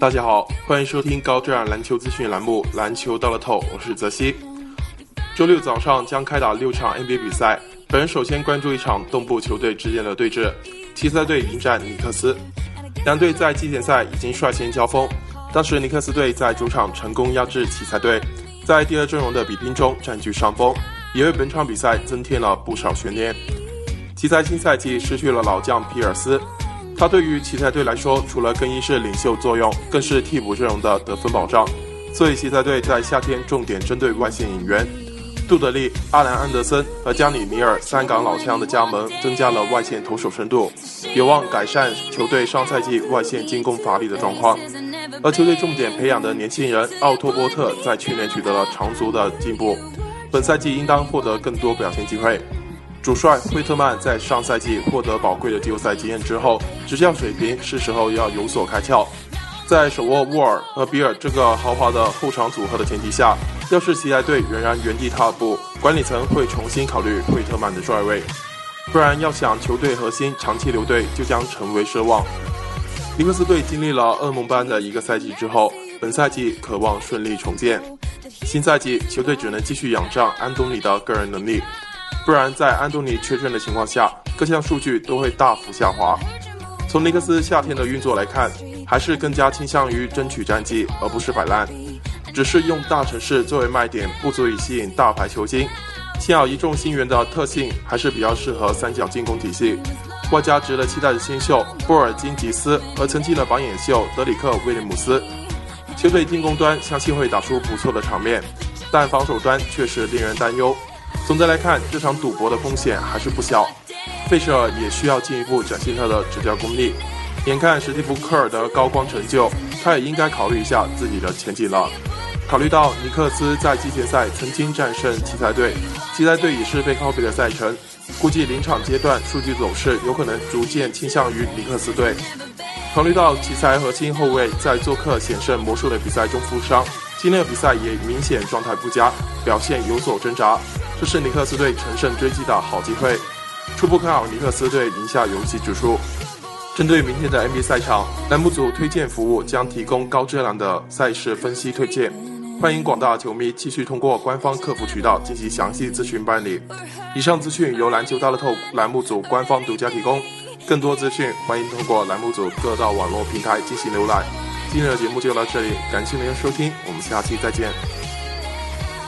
大家好，欢迎收听高质量篮球资讯栏目《篮球到了透》，我是泽西。周六早上将开打六场 NBA 比赛，本人首先关注一场东部球队之间的对峙，奇才队迎战尼克斯。两队在季前赛已经率先交锋，当时尼克斯队在主场成功压制奇才队，在第二阵容的比拼中占据上风，也为本场比赛增添了不少悬念。奇才新赛季失去了老将皮尔斯。他对于奇才队来说，除了更衣室领袖作用，更是替补阵容的得分保障。所以，奇才队在夏天重点针对外线引援，杜德利、阿兰·安德森和加里·米尔三港老枪的加盟，增加了外线投手深度，有望改善球队上赛季外线进攻乏力的状况。而球队重点培养的年轻人奥托波特在去年取得了长足的进步，本赛季应当获得更多表现机会。主帅惠特曼在上赛季获得宝贵的季后赛经验之后，执教水平是时候要有所开窍。在手握沃尔和比尔这个豪华的后场组合的前提下，要是奇才队仍然原地踏步，管理层会重新考虑惠特曼的帅位，不然要想球队核心长期留队，就将成为奢望。尼克斯队经历了噩梦般的一个赛季之后，本赛季渴望顺利重建。新赛季球队只能继续仰仗安东尼的个人能力。不然，在安东尼缺阵的情况下，各项数据都会大幅下滑。从尼克斯夏天的运作来看，还是更加倾向于争取战绩，而不是摆烂。只是用大城市作为卖点，不足以吸引大牌球星。幸好一众新援的特性还是比较适合三角进攻体系，外加值得期待的新秀波尔津吉斯和曾经的榜眼秀德里克威廉姆斯，球队进攻端相信会打出不错的场面，但防守端确实令人担忧。总的来看，这场赌博的风险还是不小。费舍尔也需要进一步展现他的执教功力。眼看史蒂夫·科尔的高光成就，他也应该考虑一下自己的前景了。考虑到尼克斯在季前赛曾经战胜奇才队，奇才队也是被 copy 的赛程，估计临场阶段数据走势有可能逐渐倾向于尼克斯队。考虑到奇才核心后卫在做客险胜魔术的比赛中负伤，今天的比赛也明显状态不佳，表现有所挣扎。这是尼克斯队乘胜追击的好机会，初步看好尼克斯队赢下游戏指数。针对明天的 NBA 赛场，栏目组推荐服务将提供高质量的赛事分析推荐，欢迎广大球迷继续通过官方客服渠道进行详细咨询办理。以上资讯由篮球大乐透栏目组官方独家提供，更多资讯欢迎通过栏目组各大网络平台进行浏览。今天的节目就到这里，感谢您的收听，我们下期再见。